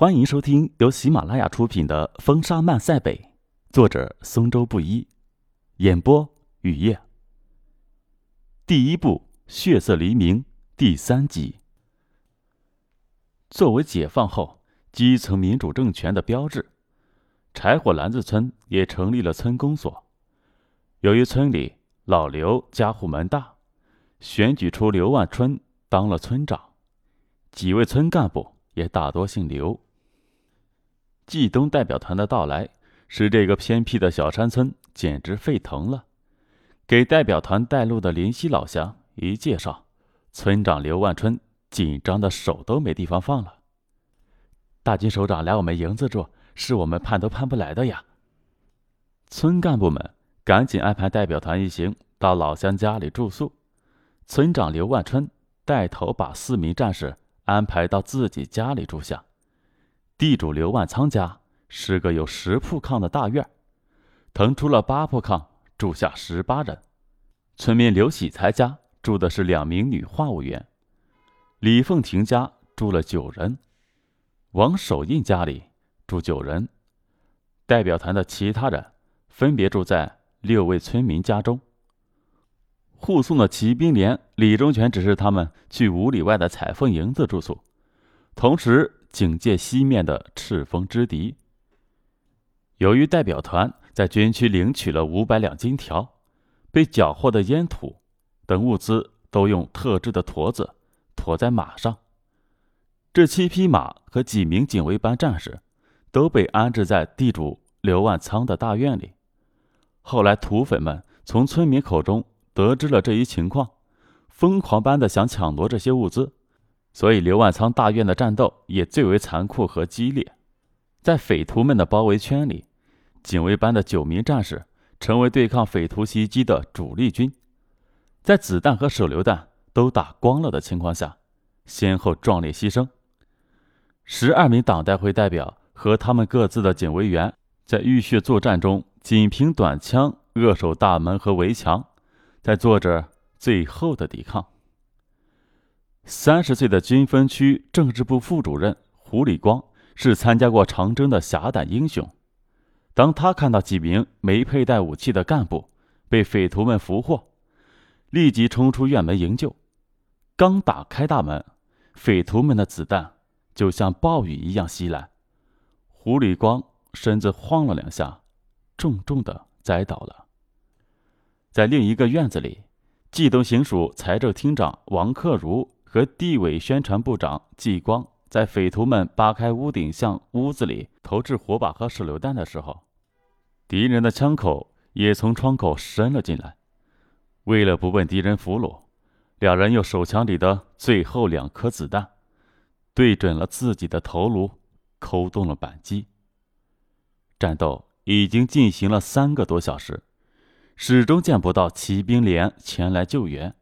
欢迎收听由喜马拉雅出品的《风沙漫塞北》，作者松州布衣，演播雨夜。第一部《血色黎明》第三集。作为解放后基层民主政权的标志，柴火篮子村也成立了村公所。由于村里老刘家户门大，选举出刘万春当了村长，几位村干部也大多姓刘。冀东代表团的到来，使这个偏僻的小山村简直沸腾了。给代表团带路的林夕老乡一介绍，村长刘万春紧张的手都没地方放了。大金首长来我们营子住，是我们盼都盼不来的呀！村干部们赶紧安排代表团一行到老乡家里住宿。村长刘万春带头把四名战士安排到自己家里住下。地主刘万仓家是个有十铺炕的大院，腾出了八铺炕，住下十八人。村民刘喜才家住的是两名女话务员，李凤婷家住了九人，王守印家里住九人。代表团的其他人分别住在六位村民家中。护送的骑兵连李忠全指示他们去五里外的彩凤营子住宿，同时。警戒西面的赤峰之敌。由于代表团在军区领取了五百两金条，被缴获的烟土等物资都用特制的驼子驮在马上。这七匹马和几名警卫班战士都被安置在地主刘万仓的大院里。后来土匪们从村民口中得知了这一情况，疯狂般的想抢夺这些物资。所以，刘万仓大院的战斗也最为残酷和激烈。在匪徒们的包围圈里，警卫班的九名战士成为对抗匪徒袭击的主力军。在子弹和手榴弹都打光了的情况下，先后壮烈牺牲。十二名党代会代表和他们各自的警卫员在浴血作战中，仅凭短枪扼守大门和围墙，在做着最后的抵抗。三十岁的军分区政治部副主任胡立光是参加过长征的侠胆英雄。当他看到几名没佩戴武器的干部被匪徒们俘获，立即冲出院门营救。刚打开大门，匪徒们的子弹就像暴雨一样袭来，胡立光身子晃了两下，重重的栽倒了。在另一个院子里，冀东行署财政厅长王克如。和地委宣传部长季光在匪徒们扒开屋顶向屋子里投掷火把和手榴弹的时候，敌人的枪口也从窗口伸了进来。为了不被敌人俘虏，两人用手枪里的最后两颗子弹，对准了自己的头颅，扣动了扳机。战斗已经进行了三个多小时，始终见不到骑兵连前来救援。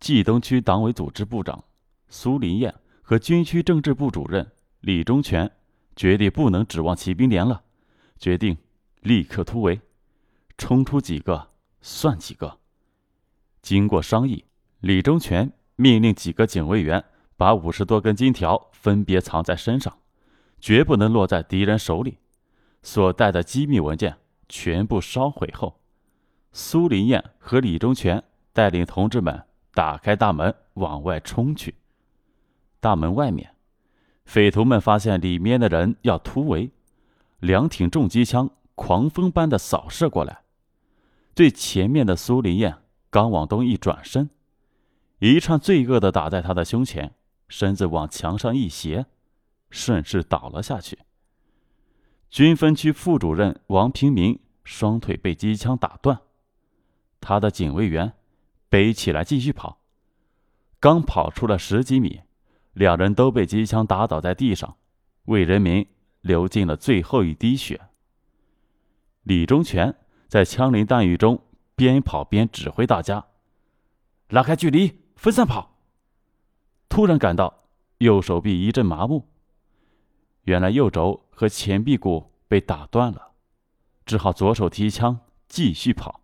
冀东区党委组织部长苏林燕和军区政治部主任李忠全决定不能指望骑兵连了，决定立刻突围，冲出几个算几个。经过商议，李忠全命令几个警卫员把五十多根金条分别藏在身上，绝不能落在敌人手里。所带的机密文件全部烧毁后，苏林燕和李忠全带领同志们。打开大门往外冲去。大门外面，匪徒们发现里面的人要突围，两挺重机枪狂风般的扫射过来。最前面的苏林燕刚往东一转身，一串罪恶的打在他的胸前，身子往墙上一斜，顺势倒了下去。军分区副主任王平民双腿被机枪打断，他的警卫员。背起来继续跑，刚跑出了十几米，两人都被机枪打倒在地上，为人民流尽了最后一滴血。李忠全在枪林弹雨中边跑边指挥大家：“拉开距离，分散跑。”突然感到右手臂一阵麻木，原来右肘和前臂骨被打断了，只好左手提枪继续跑。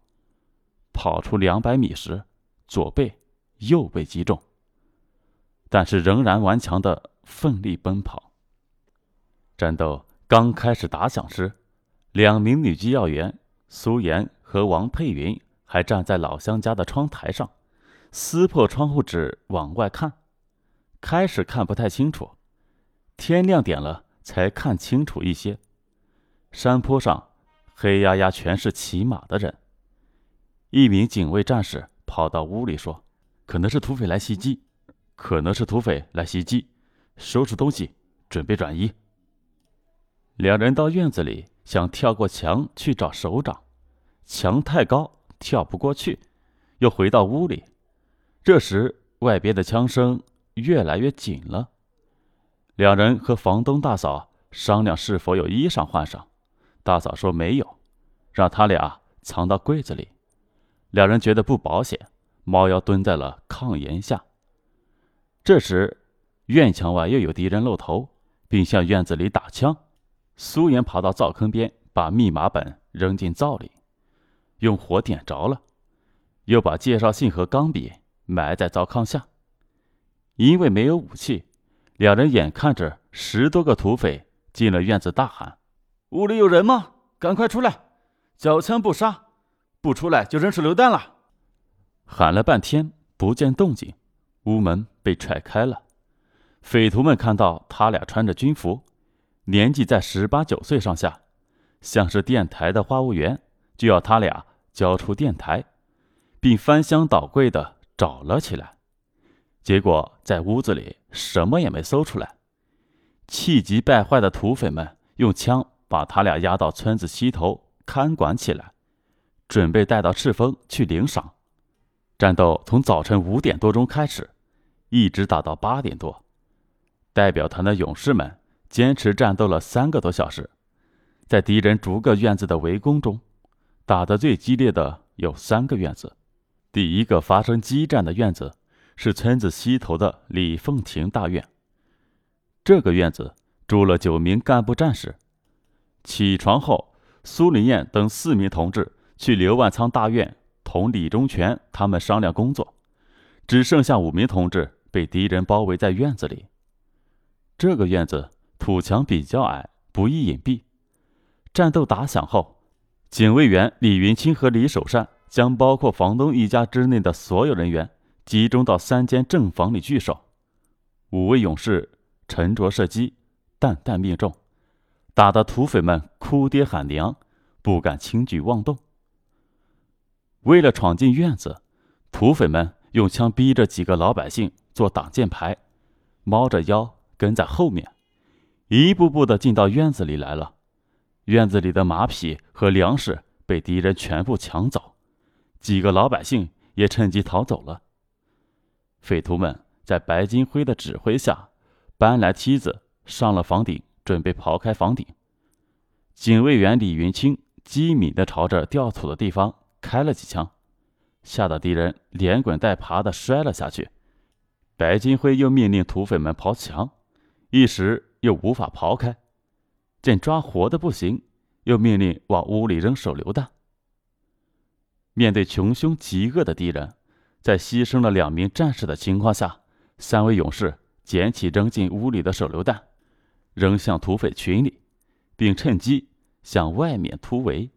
跑出两百米时。左背右背击中，但是仍然顽强的奋力奔跑。战斗刚开始打响时，两名女机要员苏妍和王佩云还站在老乡家的窗台上，撕破窗户纸往外看。开始看不太清楚，天亮点了才看清楚一些。山坡上黑压压全是骑马的人。一名警卫战士跑到屋里说：“可能是土匪来袭击，可能是土匪来袭击，收拾东西，准备转移。”两人到院子里想跳过墙去找首长，墙太高，跳不过去，又回到屋里。这时外边的枪声越来越紧了。两人和房东大嫂商量是否有衣裳换上，大嫂说没有，让他俩藏到柜子里。两人觉得不保险，猫腰蹲在了炕沿下。这时院墙外又有敌人露头，并向院子里打枪。苏妍跑到灶坑边，把密码本扔进灶里，用火点着了，又把介绍信和钢笔埋在灶炕下。因为没有武器，两人眼看着十多个土匪进了院子，大喊：“屋里有人吗？赶快出来！缴枪不杀，不出来就扔手榴弹了！”喊了半天不见动静，屋门被踹开了。匪徒们看到他俩穿着军服。年纪在十八九岁上下，像是电台的话务员，就要他俩交出电台，并翻箱倒柜的找了起来。结果在屋子里什么也没搜出来。气急败坏的土匪们用枪把他俩押到村子西头看管起来，准备带到赤峰去领赏。战斗从早晨五点多钟开始，一直打到八点多。代表团的勇士们。坚持战斗了三个多小时，在敌人逐个院子的围攻中，打得最激烈的有三个院子。第一个发生激战的院子是村子西头的李凤亭大院。这个院子住了九名干部战士。起床后，苏林燕等四名同志去刘万仓大院同李忠全他们商量工作，只剩下五名同志被敌人包围在院子里。这个院子。土墙比较矮，不易隐蔽。战斗打响后，警卫员李云清和李守善将包括房东一家之内的所有人员集中到三间正房里聚首。五位勇士沉着射击，弹弹命中，打得土匪们哭爹喊娘，不敢轻举妄动。为了闯进院子，土匪们用枪逼着几个老百姓做挡箭牌，猫着腰跟在后面。一步步的进到院子里来了，院子里的马匹和粮食被敌人全部抢走，几个老百姓也趁机逃走了。匪徒们在白金辉的指挥下，搬来梯子上了房顶，准备刨开房顶。警卫员李云清机敏的朝着掉土的地方开了几枪，吓得敌人连滚带爬的摔了下去。白金辉又命令土匪们刨墙，一时。又无法刨开，见抓活的不行，又命令往屋里扔手榴弹。面对穷凶极恶的敌人，在牺牲了两名战士的情况下，三位勇士捡起扔进屋里的手榴弹，扔向土匪群里，并趁机向外面突围。